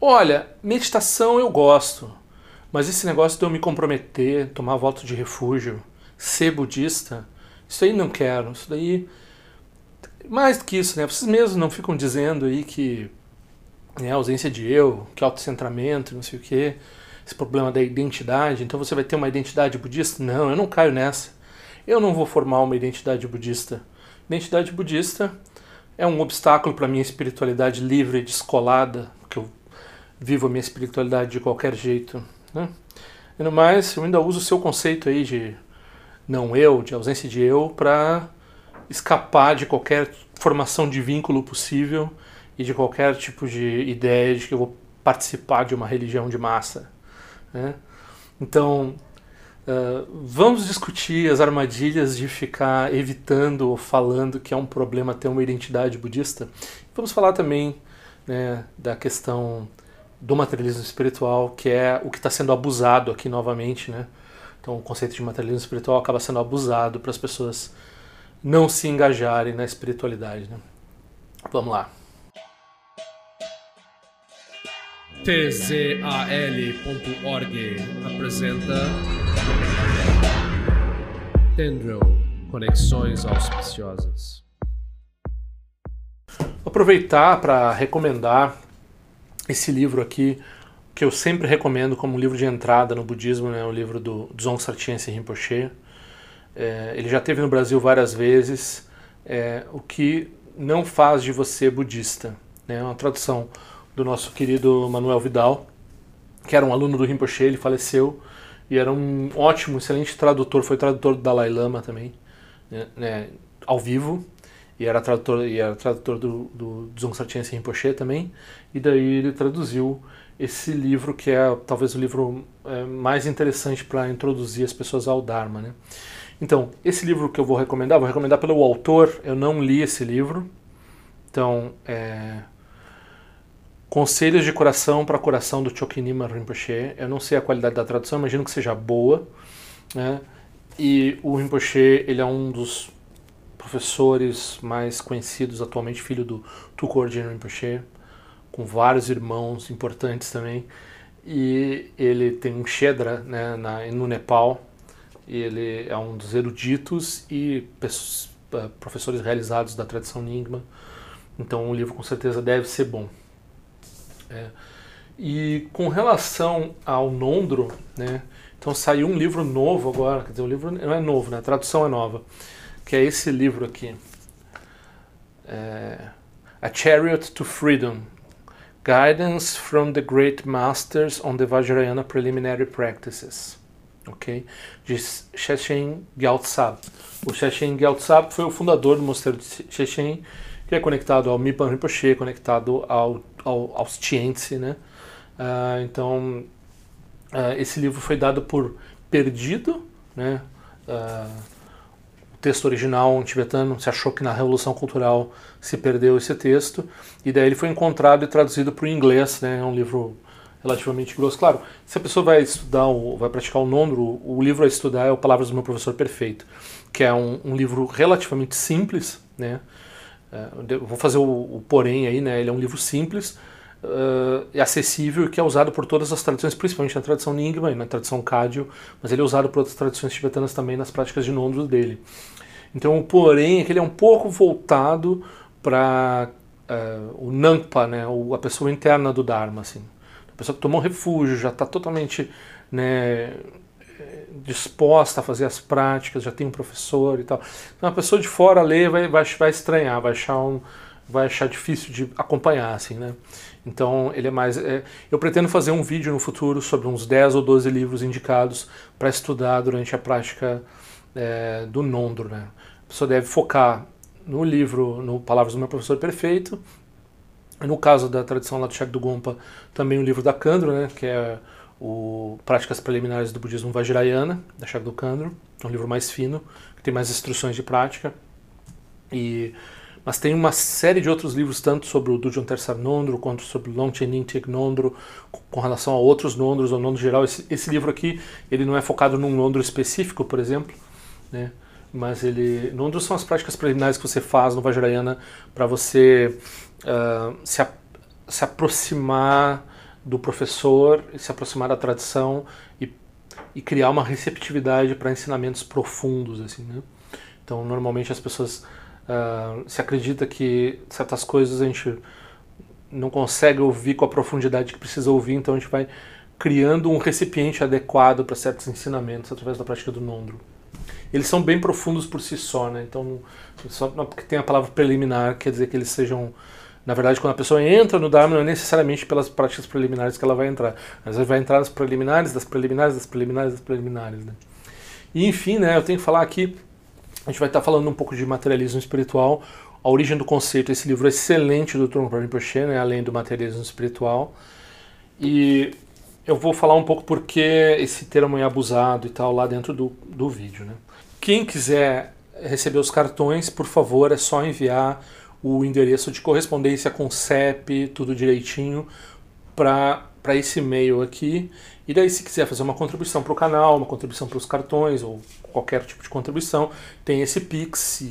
Olha, meditação eu gosto, mas esse negócio de eu me comprometer, tomar voto de refúgio, ser budista, isso aí não quero. Isso daí. Mais do que isso, né? Vocês mesmos não ficam dizendo aí que né, ausência de eu, que autocentramento, não sei o quê, esse problema da identidade. Então você vai ter uma identidade budista? Não, eu não caio nessa. Eu não vou formar uma identidade budista. Identidade budista é um obstáculo para minha espiritualidade livre, descolada, vivo a minha espiritualidade de qualquer jeito. Né? E no mais, eu ainda uso o seu conceito aí de não eu, de ausência de eu, para escapar de qualquer formação de vínculo possível e de qualquer tipo de ideia de que eu vou participar de uma religião de massa. Né? Então, uh, vamos discutir as armadilhas de ficar evitando ou falando que é um problema ter uma identidade budista. Vamos falar também né, da questão do materialismo espiritual, que é o que está sendo abusado aqui novamente, né? Então o conceito de materialismo espiritual acaba sendo abusado para as pessoas não se engajarem na espiritualidade, né? Vamos lá. tzal.org apresenta Tendril Conexões Auspiciosas. Aproveitar para recomendar esse livro aqui, que eu sempre recomendo como um livro de entrada no budismo, né, o livro do Dzong Sartyense Rinpoche. É, ele já teve no Brasil várias vezes, é, o que não faz de você budista. Né, é uma tradução do nosso querido Manuel Vidal, que era um aluno do Rinpoche, ele faleceu, e era um ótimo, excelente tradutor, foi tradutor do Dalai Lama também, né, né ao vivo, e era tradutor, e era tradutor do, do Dzong Sartyense Rinpoche também, e daí ele traduziu esse livro que é talvez o livro é, mais interessante para introduzir as pessoas ao Dharma. Né? Então, esse livro que eu vou recomendar, vou recomendar pelo autor, eu não li esse livro, então, é, Conselhos de Coração para Coração do Chokinima Rinpoche, eu não sei a qualidade da tradução, imagino que seja boa, né? e o Rinpoche, ele é um dos professores mais conhecidos atualmente, filho do Tuko Rinpoche, com vários irmãos importantes também. E ele tem um Shedra né, na, no Nepal. Ele é um dos eruditos e eh, professores realizados da tradição Nyingma. Então o livro com certeza deve ser bom. É. E com relação ao Nondro, né, então saiu um livro novo agora, quer dizer, o livro não é novo, né, a tradução é nova que é esse livro aqui. É, a Chariot to Freedom, Guidance from the Great Masters on the Vajrayana Preliminary Practices. Ok? De Shechen Gyaltsab. O Shechen Gyaltsab foi o fundador do mosteiro de Shechen, que é conectado ao Mipan Rinpoche, conectado ao, ao, aos Tientse, né? Uh, então, uh, esse livro foi dado por perdido, né? Uh, texto original tibetano, se achou que na Revolução Cultural se perdeu esse texto, e daí ele foi encontrado e traduzido para o inglês, né, é um livro relativamente grosso. Claro, se a pessoa vai estudar, ou vai praticar o Nondro, o livro a estudar é o Palavras do Meu Professor Perfeito, que é um, um livro relativamente simples, né, é, vou fazer o, o, porém aí, né, ele é um livro simples, uh, acessível e que é usado por todas as tradições, principalmente na tradição Nyingma e na tradição Kagyu, mas ele é usado por outras tradições tibetanas também nas práticas de Nondro dele. Então, o porém é que ele é um pouco voltado para uh, eh, o Nampa, né, a pessoa interna do Dharma, assim. A pessoa que tomou refúgio, já está totalmente né, disposta a fazer as práticas, já tem um professor e tal. Então, a pessoa de fora lê vai, vai, vai estranhar, vai achar um, vai achar difícil de acompanhar, assim, né? Então, ele é mais... É, eu pretendo fazer um vídeo no futuro sobre uns 10 ou 12 livros indicados para estudar durante a prática é, do Nondro, né? A pessoa deve focar no livro, no Palavras do Meu Professor Perfeito, no caso da tradição lá do Cheque do Gompa, também o livro da Kandro, né, que é o Práticas Preliminares do Budismo Vajrayana, da Cheque do Kandro, é um livro mais fino, que tem mais instruções de prática. E mas tem uma série de outros livros, tanto sobre o Dujon Tersar Nondro, quanto sobre o Longchen Nintek Nondro, com relação a outros Nondros, ou Nondro geral. Esse, esse, livro aqui, ele não é focado num Nondro específico, por exemplo, né? mas ele... Nondro são as práticas preliminares que você faz no Vajrayana para você uh, se, a, se aproximar do professor se aproximar da tradição e, e criar uma receptividade para ensinamentos profundos, assim, né? Então, normalmente as pessoas uh, se acredita que certas coisas a gente não consegue ouvir com a profundidade que precisa ouvir, então a gente vai criando um recipiente adequado para certos ensinamentos através da prática do Nondro. Eles são bem profundos por si só, né? Então, só porque tem a palavra preliminar, quer dizer que eles sejam. Na verdade, quando a pessoa entra no Dharma, não é necessariamente pelas práticas preliminares que ela vai entrar. Às vezes vai entrar nas preliminares, das preliminares, das preliminares, das preliminares. Né? E enfim, né, eu tenho que falar aqui, a gente vai estar falando um pouco de materialismo espiritual, a origem do conceito. Esse livro excelente do Trungpa Rinpoche, né, além do materialismo espiritual. E eu vou falar um pouco porque esse termo é abusado e tal lá dentro do, do vídeo. Né? Quem quiser receber os cartões, por favor, é só enviar o endereço de correspondência com CEP, tudo direitinho, para esse e-mail aqui. E daí, se quiser fazer uma contribuição para o canal, uma contribuição para os cartões ou qualquer tipo de contribuição, tem esse Pix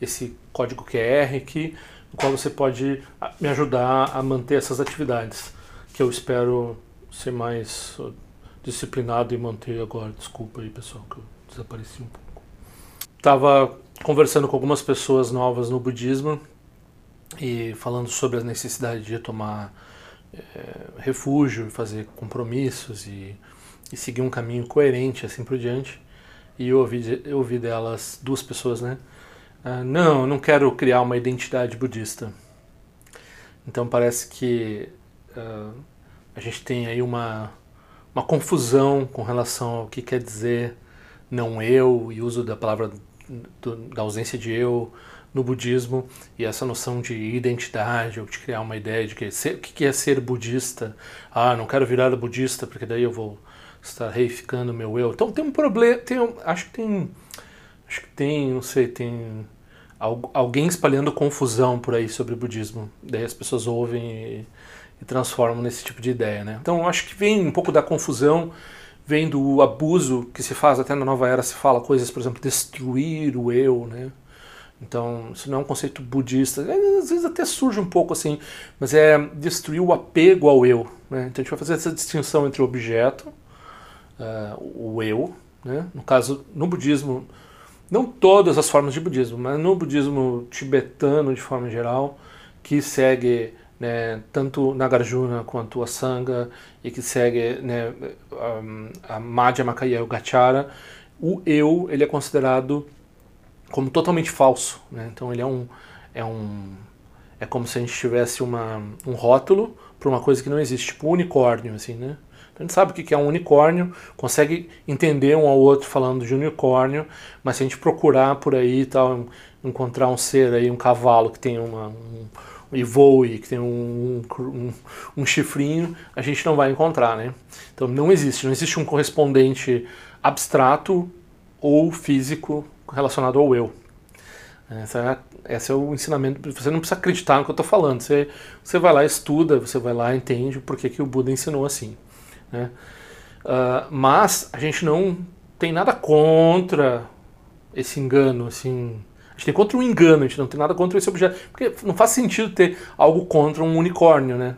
esse código QR aqui, no qual você pode me ajudar a manter essas atividades, que eu espero ser mais disciplinado e manter agora. Desculpa aí, pessoal, que eu desapareci um pouco. Tava conversando com algumas pessoas novas no budismo e falando sobre a necessidade de tomar refúgio, fazer compromissos e, e, seguir um caminho coerente assim por diante. E eu ouvi, eu ouvi delas, duas pessoas, né? Ah, não, não quero criar uma identidade budista. Então parece que uh, a gente tem aí uma, uma confusão com relação ao que quer dizer não eu e uso da palavra do, da ausência de eu no budismo e essa noção de identidade ou de criar uma ideia de que ser, o que é ser budista. Ah, não quero virar budista porque daí eu vou estar reificando meu eu. Então tem um problema, tem, acho que tem, acho que tem, não sei, tem alguém espalhando confusão por aí sobre o budismo. Daí as pessoas ouvem e e transformam nesse tipo de ideia. Né? Então acho que vem um pouco da confusão, vem do abuso que se faz, até na nova era se fala coisas, por exemplo, destruir o eu, né? Então, isso não é um conceito budista. É, às vezes até surge um pouco assim, mas é destruir o apego ao eu. Né? Então a gente vai fazer essa distinção entre o objeto, uh, o eu, né? no caso, no budismo, não todas as formas de budismo, mas no budismo tibetano de forma geral, que segue né, tanto Nagarjuna quanto a Sangha, e que segue né, a, a Madhyamaka e o Gachara, o eu ele é considerado como totalmente falso. Né? Então ele é um, é um é como se a gente tivesse uma, um rótulo para uma coisa que não existe, tipo um unicórnio, assim, né? Então a gente sabe o que é um unicórnio, consegue entender um ao outro falando de unicórnio, mas se a gente procurar por aí e tal, encontrar um ser aí, um cavalo que tem uma, um, e voe, que tem um, um, um, chifrinho, a gente não vai encontrar, né? Então não existe, não existe um correspondente abstrato ou físico relacionado ao eu. Essa é, esse é o ensinamento. Você não precisa acreditar no que eu estou falando. Você, você vai lá, estuda, você vai lá, entende por que, que o Buda ensinou assim. Né? Uh, mas a gente não tem nada contra esse engano, assim, gente tem contra o engano, a gente não tem nada contra esse objeto. Porque não faz sentido ter algo contra um unicórnio, né?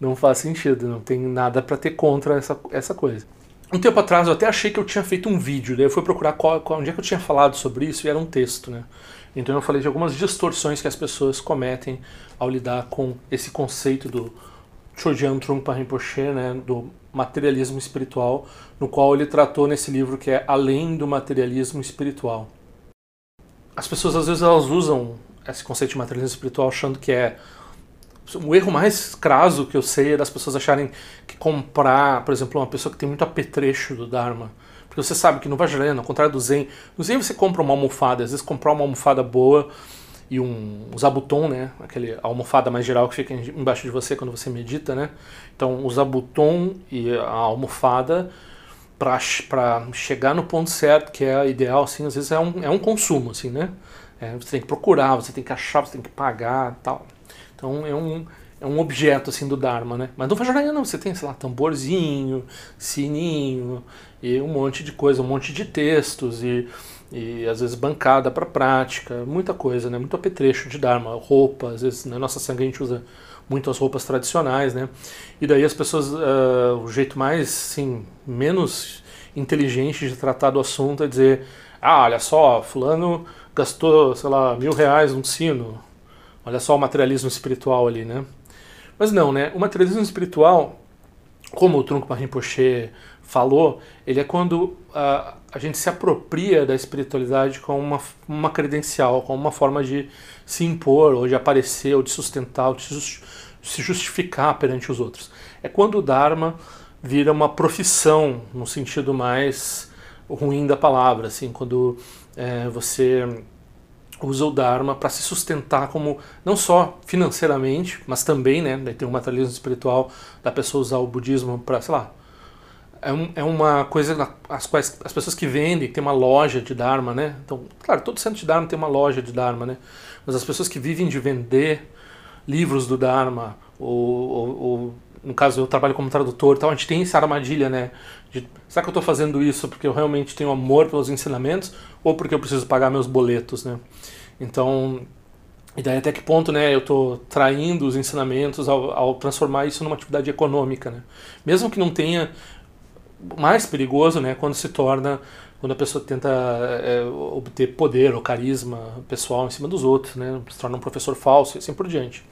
Não faz sentido, não tem nada para ter contra essa, essa coisa. Um tempo atrás eu até achei que eu tinha feito um vídeo, daí eu fui procurar qual, qual, onde é que eu tinha falado sobre isso e era um texto, né? Então eu falei de algumas distorções que as pessoas cometem ao lidar com esse conceito do Chogyam Trungpa Rinpoche, né, do materialismo espiritual, no qual ele tratou nesse livro que é Além do Materialismo Espiritual as pessoas às vezes elas usam esse conceito de materialismo espiritual achando que é o erro mais craso que eu sei é das pessoas acharem que comprar, por exemplo, uma pessoa que tem muito apetrecho do Dharma. Porque você sabe que no Vajrayana, ao contrário do Zen, no Zen você compra uma almofada, às vezes comprar uma almofada boa e um, um zabuton, né? Aquele almofada mais geral que fica embaixo de você quando você medita, né? Então, o zabuton e a almofada para chegar no ponto certo, que é ideal, assim, às vezes é um, é um consumo, assim, né? É, você tem que procurar, você tem que achar, você tem que pagar tal. Então é um, é um objeto, assim, do Dharma, né? Mas no Vajrayana não, você tem, sei lá, tamborzinho, sininho, e um monte de coisa, um monte de textos, e, e às vezes bancada para prática, muita coisa, né? Muito apetrecho de Dharma, roupa, às vezes na nossa sangue a gente usa muito as roupas tradicionais, né? E daí as pessoas, uh, o jeito mais, assim, menos inteligente de tratar do assunto é dizer, ah, olha só, fulano gastou, sei lá, mil reais num sino, olha só o materialismo espiritual ali, né? Mas não, né? O materialismo espiritual, como o Trunco Rinpoche falou, ele é quando a, a gente se apropria da espiritualidade com uma, uma credencial, com uma forma de se impor, ou de aparecer, ou de sustentar, ou de se justificar perante os outros. É quando o Dharma vira uma profissão, no sentido mais ruim da palavra, assim, quando é, você usa o Dharma para se sustentar como não só financeiramente, mas também, né, tem um materialismo espiritual da pessoa usar o budismo para, sei lá, é, um, é uma coisa as quais as pessoas que vendem tem uma loja de Dharma, né? Então, claro, todo centro de Dharma tem uma loja de Dharma, né? Mas as pessoas que vivem de vender livros do Dharma, ou, ou, ou no caso eu trabalho como tradutor, então a gente tem essa armadilha, né? De, será que eu estou fazendo isso porque eu realmente tenho amor pelos ensinamentos ou porque eu preciso pagar meus boletos, né? Então, e daí até que ponto, né, eu estou traindo os ensinamentos ao, ao, transformar isso numa atividade econômica, né? Mesmo que não tenha mais perigoso, né, quando se torna quando a pessoa tenta é, obter poder ou carisma pessoal em cima dos outros, né, se torna um professor falso e assim por diante.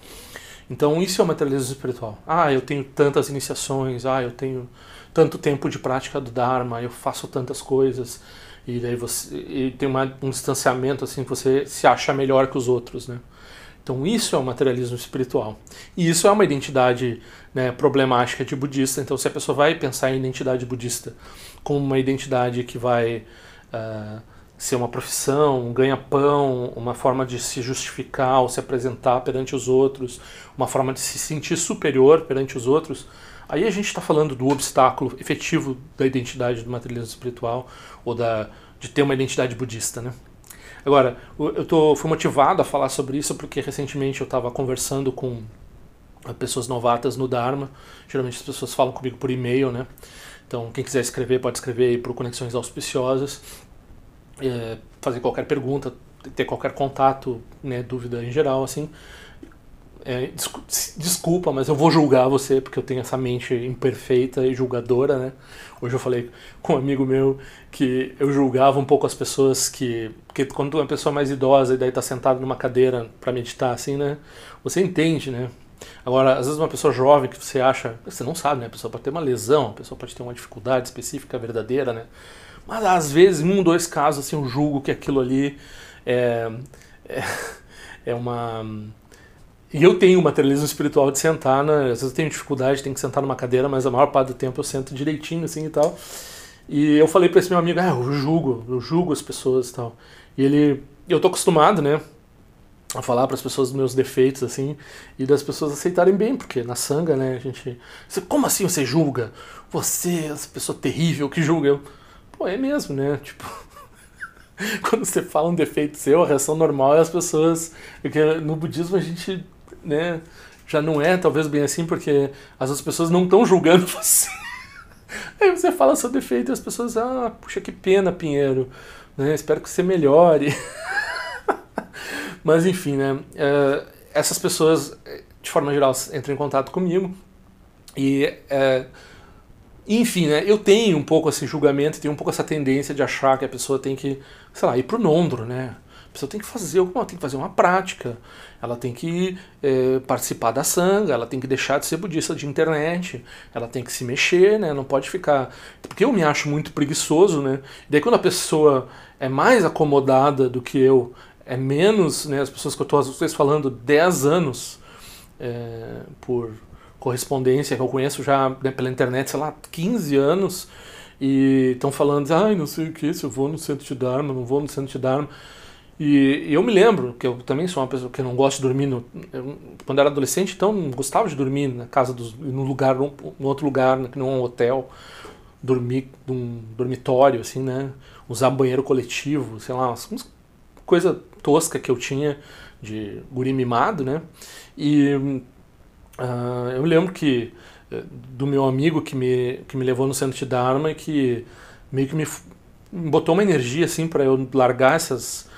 Então isso é o materialismo espiritual. Ah, eu tenho tantas iniciações, ah, eu tenho tanto tempo de prática do Dharma, eu faço tantas coisas e daí você e tem uma, um distanciamento assim, você se acha melhor que os outros, né? Então isso é o materialismo espiritual. E isso é uma identidade né, problemática de budista. Então se a pessoa vai pensar em identidade budista como uma identidade que vai uh, ser uma profissão, um ganha-pão, uma forma de se justificar ou se apresentar perante os outros, uma forma de se sentir superior perante os outros, aí a gente está falando do obstáculo efetivo da identidade do materialismo espiritual ou da, de ter uma identidade budista, né? Agora, eu tô, fui motivado a falar sobre isso porque recentemente eu estava conversando com pessoas novatas no Dharma. Geralmente as pessoas falam comigo por e-mail, né? Então, quem quiser escrever, pode escrever aí para Conexões Auspiciosas. É, fazer qualquer pergunta, ter qualquer contato, né, dúvida em geral, assim. É, desculpa, mas eu vou julgar você porque eu tenho essa mente imperfeita e julgadora, né? Hoje eu falei com um amigo meu que eu julgava um pouco as pessoas que. Porque quando uma pessoa mais idosa e daí tá sentado numa cadeira para meditar, assim, né? Você entende, né? Agora, às vezes uma pessoa jovem que você acha. Você não sabe, né? A pessoa pode ter uma lesão, a pessoa pode ter uma dificuldade específica, verdadeira, né? Mas às vezes, um, dois casos, assim, eu julgo que aquilo ali é, é, é uma e eu tenho o materialismo espiritual de sentar, né? às vezes eu tenho dificuldade, tenho que sentar numa cadeira, mas a maior parte do tempo eu sento direitinho assim e tal. E eu falei para esse meu amigo, ah, eu julgo, eu julgo as pessoas e tal. E ele, eu tô acostumado, né, a falar para as pessoas dos meus defeitos assim, e das pessoas aceitarem bem, porque na sanga, né, a gente, como assim você julga? Você, essa pessoa terrível que julga eu. Pô, é mesmo, né? Tipo, quando você fala um defeito seu, a reação normal é as pessoas. Porque no budismo a gente né, já não é talvez bem assim, porque as outras pessoas não estão julgando você. Aí você fala seu defeito e as pessoas, ah, puxa que pena, Pinheiro, né, espero que você melhore. Mas enfim, né, uh, essas pessoas, de forma geral, entram em contato comigo e, uh, enfim, né, eu tenho um pouco esse julgamento, tenho um pouco essa tendência de achar que a pessoa tem que, sei lá, ir pro nondro, né, pessoa tem que fazer alguma, tem que fazer uma prática, ela tem que é, participar da sanga, ela tem que deixar de ser budista de internet, ela tem que se mexer, né? Não pode ficar. Porque eu me acho muito preguiçoso, né? E daí quando a pessoa é mais acomodada do que eu, é menos, né? As pessoas que eu estou às vezes falando 10 anos é, por correspondência, que eu conheço já né, pela internet, sei lá, 15 anos, e estão falando, ai, não sei o que, se eu vou no centro de Dharma, não vou no centro de Dharma. E, eu me lembro que eu também sou uma pessoa que não gosta de dormir. No, eu, quando era adolescente, então não gostava de dormir na casa dos, no lugar, num, outro lugar, que não um hotel, dormir num dormitório, assim, né? Usar banheiro coletivo, sei lá, umas coisa tosca que eu tinha de guri mimado, né? E uh, eu lembro que eh, do meu amigo que me, que me levou no centro de Dharma e que meio que me botou uma energia assim para eu largar essas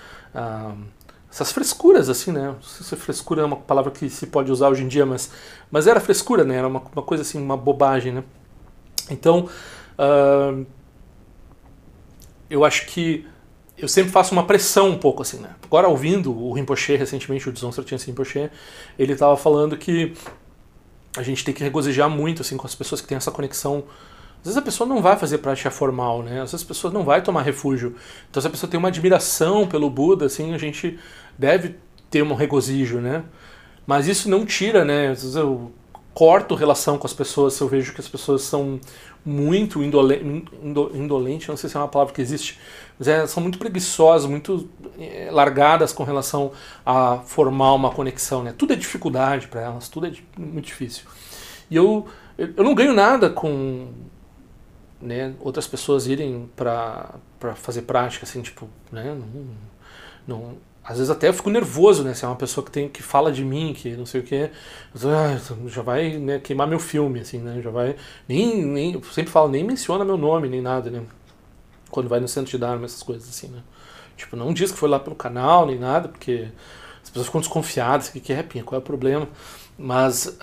essas frescuras, assim, né? Não sei se frescura é uma palavra que se pode usar hoje em dia, mas, mas era frescura, né? Era uma, uma coisa assim, uma bobagem, né? Então, uh, eu acho que eu sempre faço uma pressão um pouco, assim, né? Agora, ouvindo o Rinpoche, recentemente, o Tyense Rinpoche, ele estava falando que a gente tem que regozijar muito, assim, com as pessoas que têm essa conexão às vezes a pessoa não vai fazer prática formal, né? Às vezes a pessoa não vai tomar refúgio. Então se a pessoa tem uma admiração pelo Buda, assim, a gente deve ter um regozijo, né? Mas isso não tira, né? Às vezes eu corto relação com as pessoas se eu vejo que as pessoas são muito indolentes, indolente, não sei se é uma palavra que existe, é, são muito preguiçosas, muito é, largadas com relação a formar uma conexão, né? Tudo é dificuldade para elas, tudo é muito difícil. E eu, eu não ganho nada com né, outras pessoas irem para fazer prática, assim, tipo, né, não, não, às vezes até eu fico nervoso, né, se é uma pessoa que tem que fala de mim, que não sei o que, ah, já vai né, queimar meu filme, assim, né, já vai, nem, nem, sempre falo, nem menciona meu nome, nem nada, né, quando vai no centro de Dharma, essas coisas assim, né, tipo, não diz que foi lá pelo canal, nem nada, porque as pessoas ficam desconfiadas, o que, que é, Pinha, qual é o problema, mas,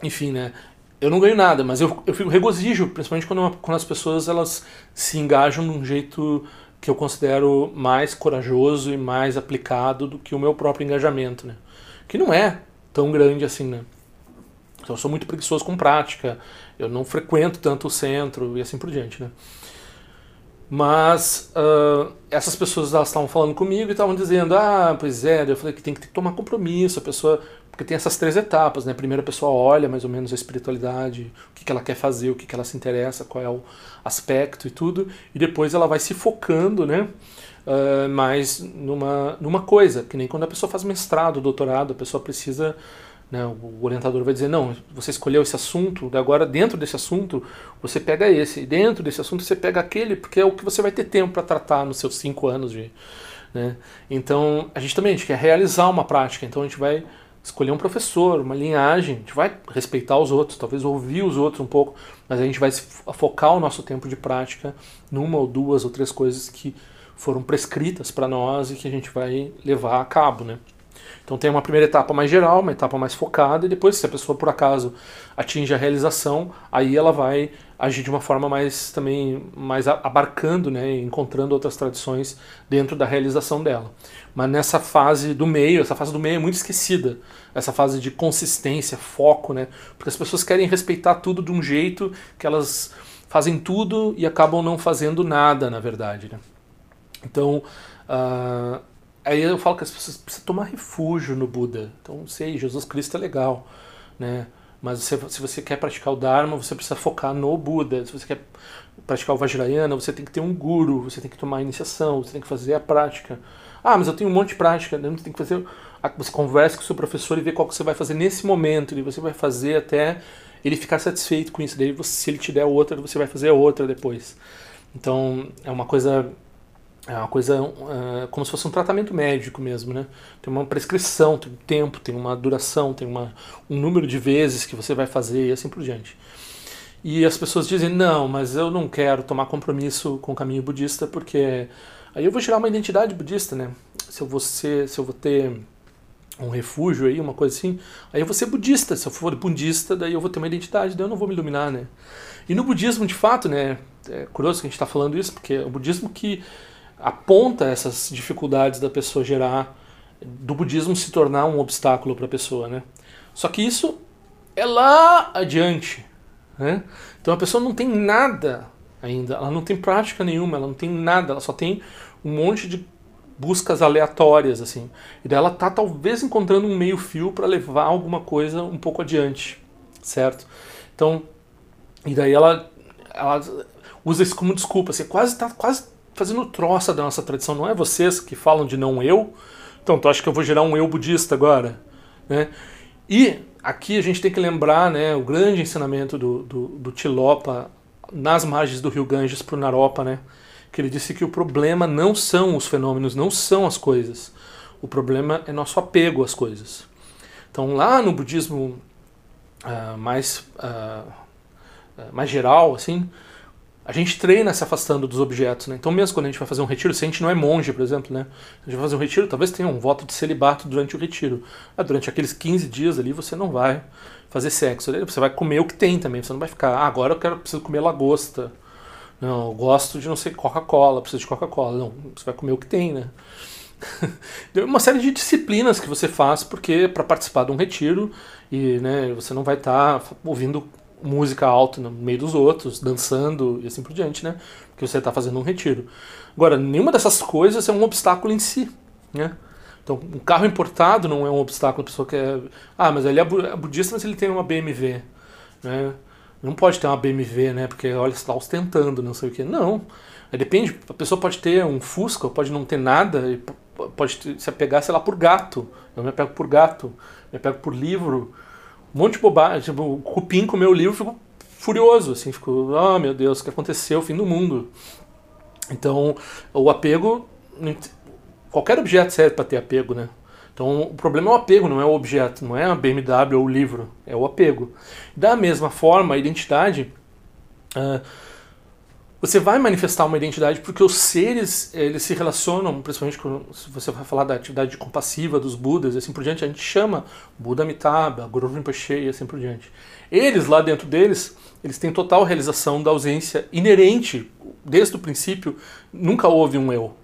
enfim, né, eu não ganho nada, mas eu, eu fico regozijo, principalmente quando, quando as pessoas elas se engajam de um jeito que eu considero mais corajoso e mais aplicado do que o meu próprio engajamento, né? Que não é tão grande assim, né? Então, eu sou muito preguiçoso com prática, eu não frequento tanto o centro e assim por diante, né? Mas uh, essas pessoas elas estavam falando comigo e estavam dizendo, ah, pois é, eu falei que tem que tomar compromisso, a pessoa porque tem essas três etapas, né? Primeiro a pessoa olha mais ou menos a espiritualidade, o que, que ela quer fazer, o que, que ela se interessa, qual é o aspecto e tudo, e depois ela vai se focando, né? Uh, mais numa, numa coisa, que nem quando a pessoa faz mestrado, doutorado, a pessoa precisa, né, o orientador vai dizer, não, você escolheu esse assunto, agora dentro desse assunto você pega esse, e dentro desse assunto você pega aquele, porque é o que você vai ter tempo para tratar nos seus cinco anos de... Né? Então, a gente também a gente quer realizar uma prática, então a gente vai escolher um professor, uma linhagem, a gente vai respeitar os outros, talvez ouvir os outros um pouco, mas a gente vai focar o nosso tempo de prática numa ou duas ou três coisas que foram prescritas para nós e que a gente vai levar a cabo, né? Então tem uma primeira etapa mais geral, uma etapa mais focada, e depois, se a pessoa por acaso atinge a realização, aí ela vai agir de uma forma mais também mais abarcando, né, encontrando outras tradições dentro da realização dela. Mas nessa fase do meio, essa fase do meio é muito esquecida, essa fase de consistência, foco, né, porque as pessoas querem respeitar tudo de um jeito que elas fazem tudo e acabam não fazendo nada, na verdade. Né? Então, uh, Aí eu falo que as pessoas precisam tomar refúgio no Buda. Então, sei, Jesus Cristo é legal, né? Mas se, se você quer praticar o Dharma, você precisa focar no Buda. Se você quer praticar o Vajrayana, você tem que ter um guru, você tem que tomar iniciação, você tem que fazer a prática. Ah, mas eu tenho um monte de prática, né? você tem que fazer. Você conversa com o seu professor e vê qual que você vai fazer nesse momento, e você vai fazer até ele ficar satisfeito com isso. Daí, você, se ele te der outra, você vai fazer outra depois. Então, é uma coisa é uma coisa uh, como se fosse um tratamento médico mesmo, né? Tem uma prescrição, tem um tempo, tem uma duração, tem uma, um número de vezes que você vai fazer e assim por diante. E as pessoas dizem, não, mas eu não quero tomar compromisso com o caminho budista porque aí eu vou tirar uma identidade budista, né? Se eu vou, ser, se eu vou ter um refúgio aí, uma coisa assim, aí eu vou ser budista. Se eu for budista, daí eu vou ter uma identidade, daí eu não vou me iluminar, né? E no budismo, de fato, né? É curioso que a gente está falando isso, porque é o budismo que aponta essas dificuldades da pessoa gerar, do budismo se tornar um obstáculo para a pessoa, né? Só que isso é lá adiante, né? Então a pessoa não tem nada ainda, ela não tem prática nenhuma, ela não tem nada, ela só tem um monte de buscas aleatórias assim. E daí ela tá talvez encontrando um meio fio para levar alguma coisa um pouco adiante, certo? Então, e daí ela ela usa isso como desculpa, você quase tá quase fazendo troça da nossa tradição. Não é vocês que falam de não eu? Então, tu acha que eu vou gerar um eu budista agora? Né? E aqui a gente tem que lembrar né, o grande ensinamento do, do, do Tilopa nas margens do rio Ganges para o Naropa, né? que ele disse que o problema não são os fenômenos, não são as coisas. O problema é nosso apego às coisas. Então, lá no budismo uh, mais, uh, mais geral, assim, a gente treina se afastando dos objetos, né? Então mesmo quando a gente vai fazer um retiro, se a gente não é monge, por exemplo, né? A gente vai fazer um retiro, talvez tenha um voto de celibato durante o retiro. Ah, durante aqueles 15 dias ali você não vai fazer sexo, você vai comer o que tem também, você não vai ficar, ah, agora eu quero preciso comer lagosta. Não, eu gosto de não sei Coca-Cola, preciso de Coca-Cola. Não, você vai comer o que tem, né? uma série de disciplinas que você faz porque para participar de um retiro e né, você não vai estar tá ouvindo música alta no meio dos outros, dançando e assim por diante, né? Porque você está fazendo um retiro. Agora, nenhuma dessas coisas é um obstáculo em si, né? Então, um carro importado não é um obstáculo, a pessoa quer... Ah, mas ele é, é budista, mas ele tem uma BMW, né? Não pode ter uma BMW, né? Porque, olha, está ostentando, não sei o quê. Não. Depende, a pessoa pode ter um Fusca, pode não ter nada, pode se apegar, sei lá, por gato. Eu me apego por gato, me apego por livro, um monte de bobagem. Tipo, o cupim comeu o livro, fico furioso, assim, fico, oh meu Deus, o que aconteceu? O fim do mundo. Então, o apego, qualquer objeto serve para ter apego, né? Então, o problema é o apego, não é o objeto, não é a BMW ou o livro, é o apego. Da mesma forma, a identidade. Uh, você vai manifestar uma identidade porque os seres eles se relacionam, principalmente se você vai falar da atividade compassiva dos Budas e assim por diante, a gente chama Buda Amitabha, Guru Rinpoche e assim por diante. Eles, lá dentro deles, eles têm total realização da ausência inerente, desde o princípio, nunca houve um eu.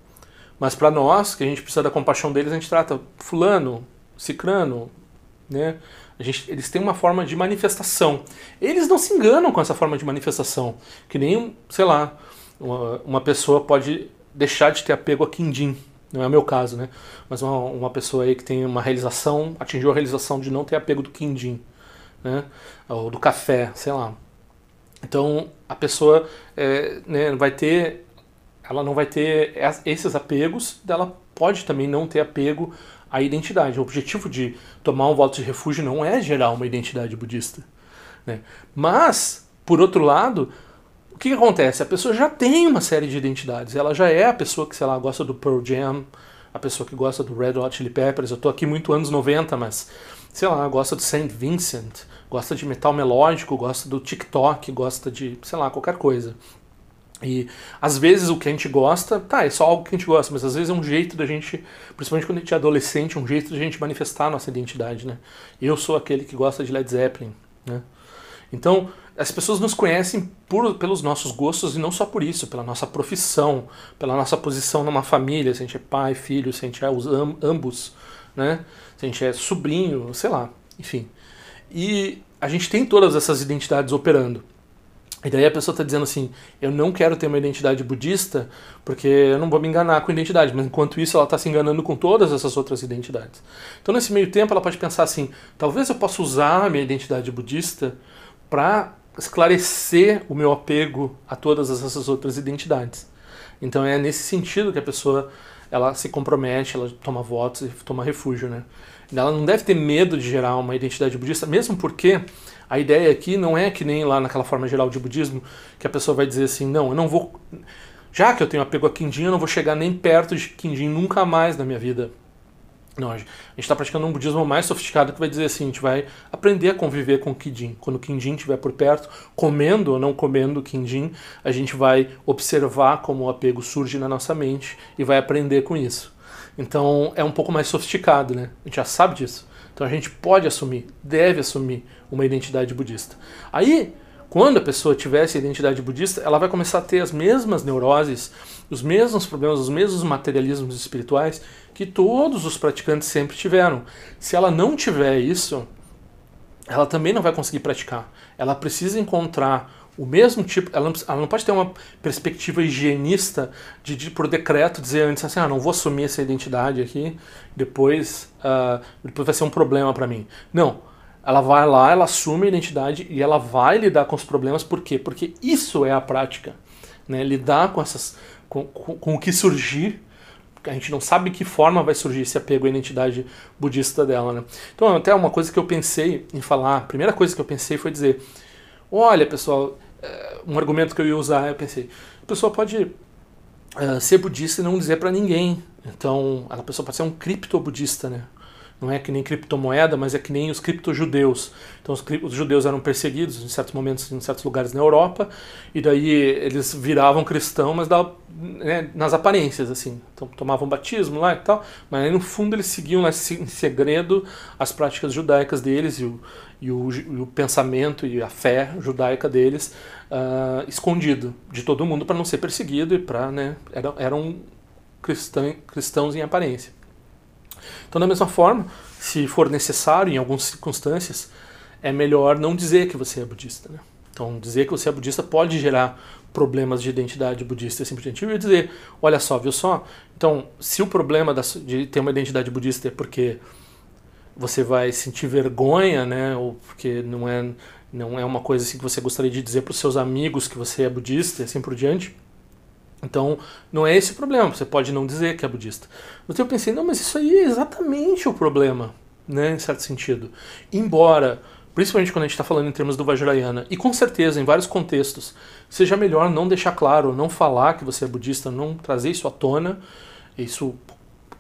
Mas para nós, que a gente precisa da compaixão deles, a gente trata fulano, cicrano, né? Gente, eles têm uma forma de manifestação. Eles não se enganam com essa forma de manifestação. Que nem, sei lá, uma, uma pessoa pode deixar de ter apego a quindim. Não é o meu caso, né? Mas uma, uma pessoa aí que tem uma realização, atingiu a realização de não ter apego do quindim, né? Ou do café, sei lá. Então a pessoa é, né, vai ter, ela não vai ter esses apegos, ela pode também não ter apego a identidade. O objetivo de tomar um voto de refúgio não é gerar uma identidade budista. Né? Mas, por outro lado, o que, que, acontece? A pessoa já tem uma série de identidades. Ela já é a pessoa que, sei lá, gosta do Pearl Jam, a pessoa que gosta do Red Hot Chili Peppers. Eu tô aqui muito anos 90, mas, sei lá, gosta do Saint Vincent, gosta de metal melódico, gosta do TikTok, gosta de, sei lá, qualquer coisa. E às vezes o que a gente gosta, tá, é só algo que a gente gosta, mas às vezes é um jeito da gente, principalmente quando a gente é adolescente, um jeito da gente manifestar a nossa identidade, né? Eu sou aquele que gosta de Led Zeppelin, né? Então, as pessoas nos conhecem por, pelos nossos gostos e não só por isso, pela nossa profissão, pela nossa posição numa família, se a gente é pai, filho, se a gente é os ambos, né? Se a gente é sobrinho, sei lá, enfim. E a gente tem todas essas identidades operando. E daí a pessoa está dizendo assim: eu não quero ter uma identidade budista porque eu não vou me enganar com a identidade, mas enquanto isso ela está se enganando com todas essas outras identidades. Então nesse meio tempo ela pode pensar assim: talvez eu possa usar a minha identidade budista para esclarecer o meu apego a todas essas outras identidades. Então é nesse sentido que a pessoa ela se compromete, ela toma votos e toma refúgio, né? Ela não deve ter medo de gerar uma identidade budista, mesmo porque a ideia aqui não é que nem lá naquela forma geral de budismo, que a pessoa vai dizer assim, não, eu não vou. Já que eu tenho apego a Quindim, eu não vou chegar nem perto de Quindim nunca mais na minha vida. Não, a gente está praticando um budismo mais sofisticado que vai dizer assim, a gente vai aprender a conviver com o Quindim. Quando o Quindim estiver por perto, comendo ou não comendo o Quindim, a gente vai observar como o apego surge na nossa mente e vai aprender com isso. Então é um pouco mais sofisticado, né? A gente já sabe disso. Então a gente pode assumir, deve assumir uma identidade budista. Aí, quando a pessoa tiver essa identidade budista, ela vai começar a ter as mesmas neuroses, os mesmos problemas, os mesmos materialismos espirituais que todos os praticantes sempre tiveram. Se ela não tiver isso, ela também não vai conseguir praticar. Ela precisa encontrar o mesmo tipo, ela não, ela não pode ter uma perspectiva higienista de, de, por decreto dizer antes assim, ah, não vou assumir essa identidade aqui, depois, uh, depois vai ser um problema para mim. Não, ela vai lá, ela assume a identidade e ela vai lidar com os problemas, por quê? Porque isso é a prática, né? lidar com, essas, com, com, com o que surgir, a gente não sabe que forma vai surgir esse apego à identidade budista dela, né? Então, até uma coisa que eu pensei em falar, a primeira coisa que eu pensei foi dizer, olha pessoal, um argumento que eu ia usar, eu pensei, a pessoa pode uh, ser budista e não dizer para ninguém. Então, a pessoa pode ser um cripto-budista, né? Não é que nem criptomoeda, mas é que nem os criptojudeus. Então os, os judeus eram perseguidos em certos momentos, em certos lugares na Europa, e daí eles viravam cristão, mas né, nas aparências, assim. Então tomavam batismo lá e tal, mas aí no fundo eles seguiam em segredo as práticas judaicas deles e o, e o, e o pensamento e a fé judaica deles uh, escondido de todo mundo para não ser perseguido e para, né, eram, eram cristão, cristãos em aparência. Então, da mesma forma, se for necessário, em algumas circunstâncias, é melhor não dizer que você é budista. Né? Então, dizer que você é budista pode gerar problemas de identidade budista e assim por diante. Eu ia dizer, olha só, viu só? Então, se o problema de ter uma identidade budista é porque você vai sentir vergonha, né, ou porque não é, não é uma coisa assim que você gostaria de dizer para os seus amigos que você é budista e assim por diante, então, não é esse o problema. Você pode não dizer que é budista. Mas eu pensei, não, mas isso aí é exatamente o problema, né, em certo sentido. Embora, principalmente quando a gente está falando em termos do Vajrayana, e com certeza em vários contextos, seja melhor não deixar claro, não falar que você é budista, não trazer isso à tona. Isso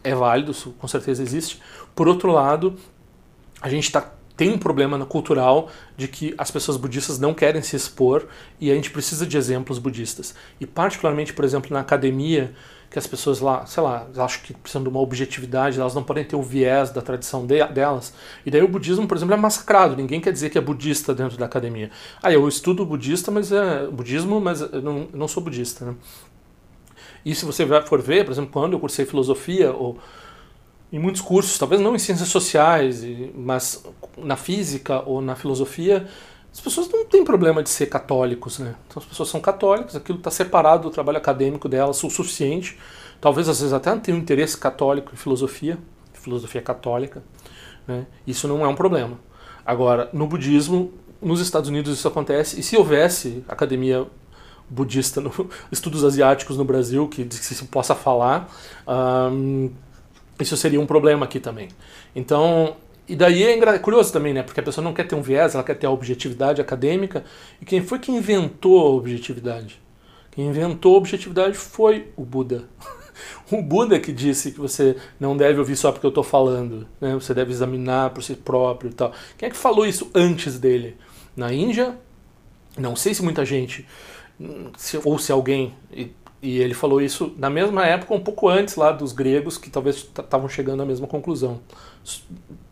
é válido, isso com certeza existe. Por outro lado, a gente está tem um problema cultural de que as pessoas budistas não querem se expor e a gente precisa de exemplos budistas. E particularmente, por exemplo, na academia, que as pessoas lá, sei lá, acham que precisam de uma objetividade, elas não podem ter o viés da tradição de, delas. E daí o budismo, por exemplo, é massacrado. Ninguém quer dizer que é budista dentro da academia. Ah, eu estudo budista, mas é budismo, mas eu não, eu não sou budista. Né? E se você for ver, por exemplo, quando eu cursei filosofia ou em muitos cursos, talvez não em ciências sociais, mas na física ou na filosofia, as pessoas não têm problema de ser católicos, né? Então as pessoas são católicas, aquilo está separado do trabalho acadêmico delas o suficiente. Talvez às vezes até tenham um interesse católico em filosofia, filosofia católica. Né? Isso não é um problema. Agora, no budismo, nos Estados Unidos isso acontece, e se houvesse academia budista, no, estudos asiáticos no Brasil, que, que se possa falar, um, isso seria um problema aqui também. Então, e daí é curioso também, né? Porque a pessoa não quer ter um viés, ela quer ter a objetividade acadêmica. E quem foi que inventou a objetividade? Quem inventou a objetividade foi o Buda. O Buda que disse que você não deve ouvir só porque eu estou falando, né? você deve examinar por si próprio e tal. Quem é que falou isso antes dele? Na Índia? Não sei se muita gente, se, ou se alguém e ele falou isso na mesma época, um pouco antes lá dos gregos, que talvez estavam chegando à mesma conclusão.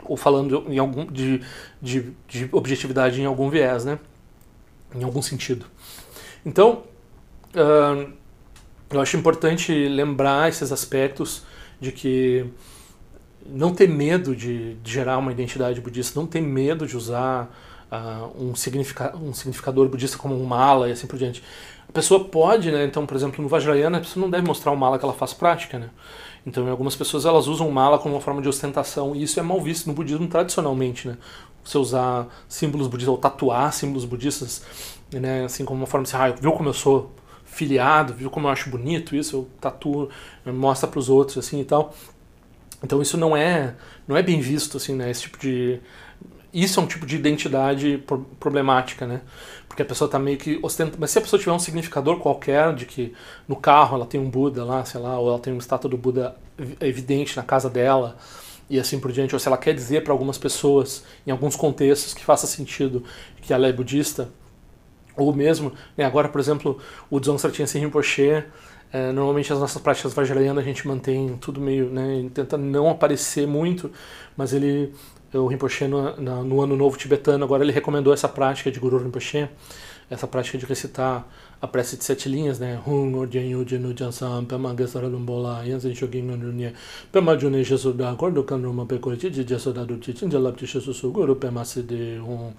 Ou falando em algum, de, de, de, objetividade em algum viés, né? Em algum sentido. Então, uh, eu acho importante lembrar esses aspectos de que não ter medo de, de gerar uma identidade budista, não ter medo de usar uh, um, significa, um significador budista como um mala e assim por diante. A pessoa pode, né? Então, por exemplo, no Vajrayana, a pessoa não deve mostrar o mala que ela faz prática, né? Então, algumas pessoas elas usam o mala como uma forma de ostentação e isso é mal visto no budismo tradicionalmente, né? Você usar símbolos budistas ou tatuar símbolos budistas, né? Assim como uma forma de, ah, viu como eu sou filiado, viu como eu acho bonito isso, eu tatuo, mostra para os outros assim e tal. Então isso não é não é bem visto assim, né? Esse tipo de isso é um tipo de identidade problemática, né? Porque a pessoa está meio que ostenta. Mas se a pessoa tiver um significador qualquer, de que no carro ela tem um Buda lá, sei lá, ou ela tem uma estátua do Buda evidente na casa dela, e assim por diante, ou se ela quer dizer para algumas pessoas, em alguns contextos, que faça sentido que ela é budista, ou mesmo, né, agora, por exemplo, o Dzongsa Tyensin Rinpoche, é, normalmente as nossas práticas vajrayanas a gente mantém tudo meio, né, tenta não aparecer muito, mas ele o Rinpoche no, no, Ano Novo Tibetano, agora ele recomendou essa prática de Guru Rinpoche, essa prática de recitar a prece de sete linhas, né? Hum, Pema Shogin Pema Jesuda, Gordo Pekoji, Jesuda Pema Hum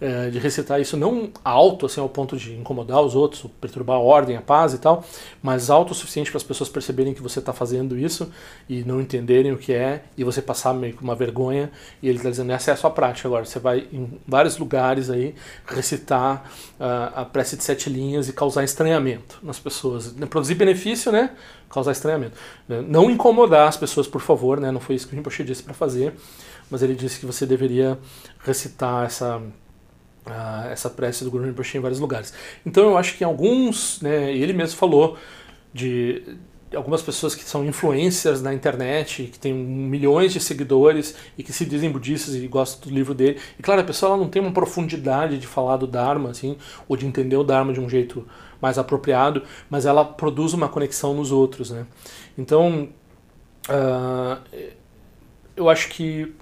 é, de recitar isso não alto, assim, ao ponto de incomodar os outros, perturbar a ordem, a paz e tal, mas alto o suficiente para as pessoas perceberem que você está fazendo isso e não entenderem o que é, e você passar meio que uma vergonha, e ele está dizendo, essa é a sua prática agora, você vai em vários lugares aí recitar uh, a prece de sete linhas e causar estranhamento nas pessoas, produzir benefício, né, causar estranhamento. Não incomodar as pessoas, por favor, né, não foi isso que o Rinpoche disse para fazer, mas ele disse que você deveria recitar essa uh, essa prece do Guru Rinpoche em vários lugares. Então eu acho que alguns, né, ele mesmo falou de algumas pessoas que são influencers na internet, que tem milhões de seguidores e que se dizem budistas e gostam do livro dele. E claro, a pessoa ela não tem uma profundidade de falar do Dharma, assim, ou de entender o Dharma de um jeito mais apropriado, mas ela produz uma conexão nos outros, né? Então, uh, eu acho que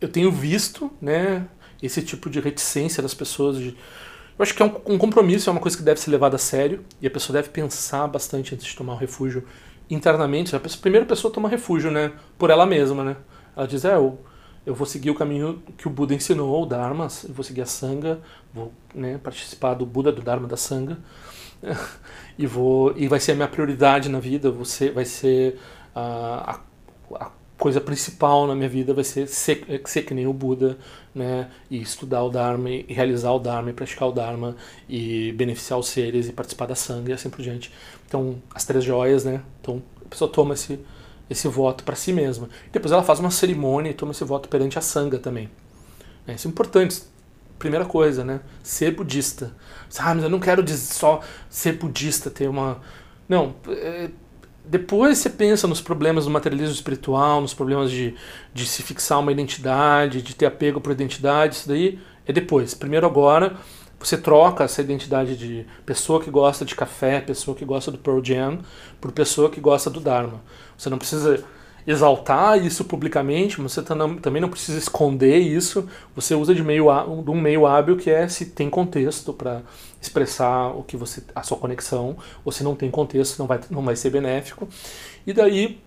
eu tenho visto, né, esse tipo de reticência das pessoas de eu acho que é um, um, compromisso, é uma coisa que deve ser levada a sério e a pessoa deve pensar bastante antes de tomar um refúgio internamente. A, pessoa, primeira pessoa toma refúgio, né? Por ela mesma, né? Ela diz, é, eu, eu vou seguir o caminho que o Buda ensinou, o Dharma, eu vou seguir a Sangha, vou né, participar do Buda, do Dharma, da Sangha, e, vou, e vai ser a minha prioridade na vida, você vai ser a, a, a coisa principal na minha vida vai ser ser, ser que nem o Buda, né? E estudar o Dharma, e realizar o Dharma, e praticar o Dharma, e beneficiar os seres, e participar da Sangha e assim por diante. Então, as três joias, né? Então, a pessoa toma esse, esse voto para si mesma. Depois ela faz uma cerimônia e toma esse voto perante a Sangha também. É, isso é importante. Primeira coisa, né? Ser budista. Ah, mas eu não quero só ser budista, ter uma. Não, é, depois você pensa nos problemas do materialismo espiritual, nos problemas de, de se fixar uma identidade, de ter apego por identidade, isso daí é depois. Primeiro agora, você troca essa identidade de pessoa que gosta de café, pessoa que gosta do Pearl Jam, por pessoa que gosta do Dharma. Você não precisa exaltar isso publicamente, mas você também não precisa esconder isso. Você usa de, meio, de um meio hábil que é se tem contexto para expressar o que você a sua conexão, ou se não tem contexto, não vai, não vai ser benéfico. E daí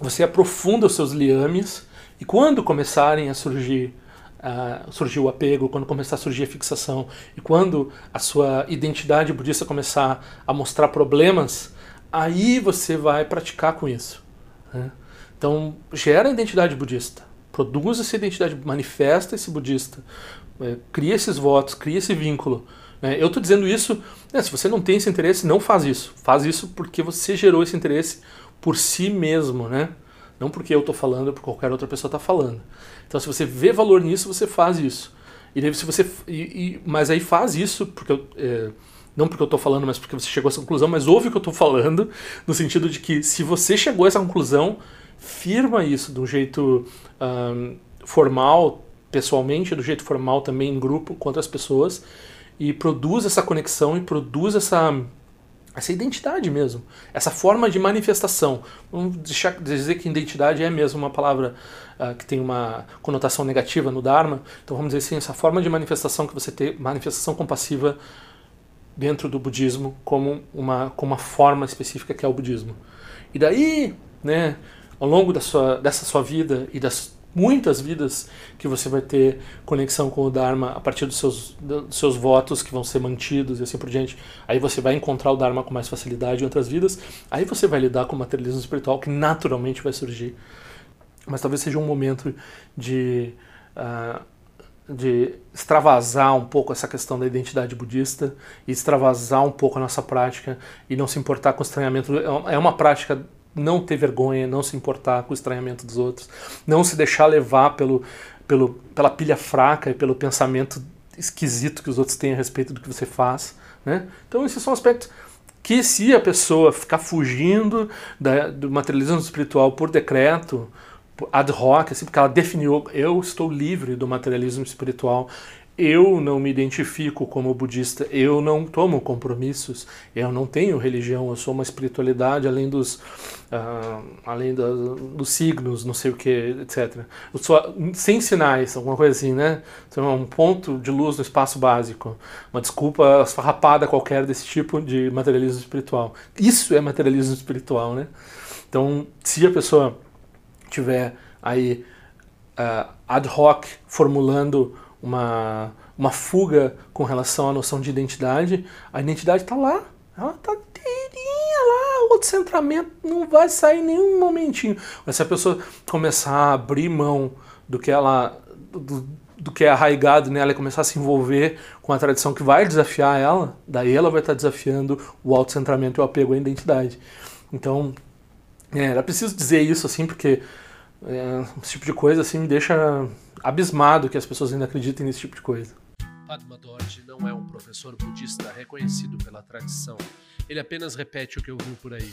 você aprofunda os seus liames e quando começarem a surgir uh, surgir o apego, quando começar a surgir a fixação e quando a sua identidade budista começar a mostrar problemas, aí você vai praticar com isso. Né? Então, gera a identidade budista, produz essa identidade, manifesta esse budista, é, cria esses votos, cria esse vínculo. Né? Eu estou dizendo isso, né, se você não tem esse interesse, não faz isso. Faz isso porque você gerou esse interesse por si mesmo, né? Não porque eu estou falando, ou porque qualquer outra pessoa está falando. Então, se você vê valor nisso, você faz isso. E daí, se você, e, e, mas aí faz isso porque eu, é, não porque eu estou falando, mas porque você chegou a essa conclusão, mas ouve o que eu estou falando, no sentido de que se você chegou a essa conclusão, firma isso de um jeito um, formal, pessoalmente, do jeito formal também em grupo com outras pessoas, e produz essa conexão e produz essa, essa identidade mesmo, essa forma de manifestação. Vamos deixar dizer que identidade é mesmo uma palavra uh, que tem uma conotação negativa no Dharma, então vamos dizer assim, essa forma de manifestação que você tem, manifestação compassiva dentro do budismo como uma, como uma forma específica que é o budismo. E daí, né, ao longo da sua, dessa sua vida e das muitas vidas que você vai ter conexão com o Dharma a partir dos seus, dos seus votos que vão ser mantidos e assim por diante. Aí você vai encontrar o Dharma com mais facilidade em outras vidas. Aí você vai lidar com o materialismo espiritual que naturalmente vai surgir. Mas talvez seja um momento de, uh, de extravasar um pouco essa questão da identidade budista e extravasar um pouco a nossa prática e não se importar com o estranhamento. É uma prática não ter vergonha, não se importar com o estranhamento dos outros, não se deixar levar pelo, pelo, pela pilha fraca e pelo pensamento esquisito que os outros têm a respeito do que você faz. Né? Então, esses são aspectos que, se a pessoa ficar fugindo da, do materialismo espiritual por decreto, ad hoc, assim, porque ela definiu, eu estou livre do materialismo espiritual, eu não me identifico como budista, eu não tomo compromissos, eu não tenho religião, eu sou uma espiritualidade além dos, uh, além da, dos signos, não sei o que, etc. Eu sou sem sinais, alguma coisa assim, né? Então, um ponto de luz no espaço básico, uma desculpa esfarrapada qualquer desse tipo de materialismo espiritual. Isso é materialismo espiritual, né? Então, se a pessoa tiver aí uh, ad hoc formulando uma, uma fuga com relação à noção de identidade, a identidade está lá, ela está inteirinha lá, o centramento não vai sair nenhum momentinho. Mas se a pessoa começar a abrir mão do que ela do, do que é arraigado nela e começar a se envolver com a tradição que vai desafiar ela, daí ela vai estar desafiando o autocentramento e o apego à identidade. Então, é, era preciso dizer isso assim, porque é, esse tipo de coisa assim me deixa abismado que as pessoas ainda acreditem nesse tipo de coisa. Padma Dorje não é um professor budista reconhecido pela tradição. Ele apenas repete o que ouviu por aí.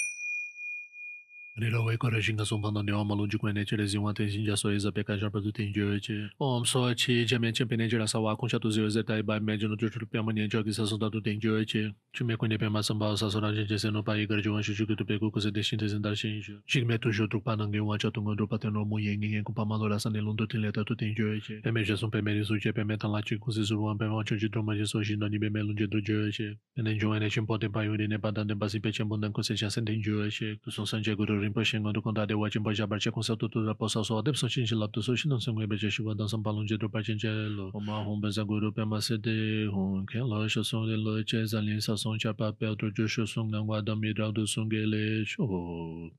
Rila wai kora shinga songpa na niwa malun jikwa ne chile zingwa ten shinja so e iza peka jarpa tu ten jio eche. Om so chi jamian chen pene jira sawa kungsha tu zio zeta iba me jino tu chulu piyama nian jio ki sa songta tu ten jio eche. Chume kwenye pema samba sa sora jen jese no pa igar jiwan shu shuku tu peku kuse de shin te zindar shin isho. Shik me tu shu trukpa nange wancha tunga drupa ten romu ye ngi ngen kumpa malo la san nilun tu ten leta tu ten jio eche. Peme jesun peme risu che peme tan la chi kuse suruwan peme wancho ji droma jeso shin doni peme lun je dru jio eche. Pene jio ene chin po ten pa yuri ne pa tan ten pa si pe chen bundan kuse chasen ten jio eche. Tu son san che guru rinpoche ngondu kondade wachin pa jabar che konsa tutu ra posa so adep so chin chi laptu so shinan sangwe beche shiwa dan sam palung je dro pachin che lo. Mm-hmm. Oma hon benza guru pe ma se de hon ken lo sho song de lo che zan lin sa song cha pa pe dro jo sho song nang wa dam mi ra du song ge le sho.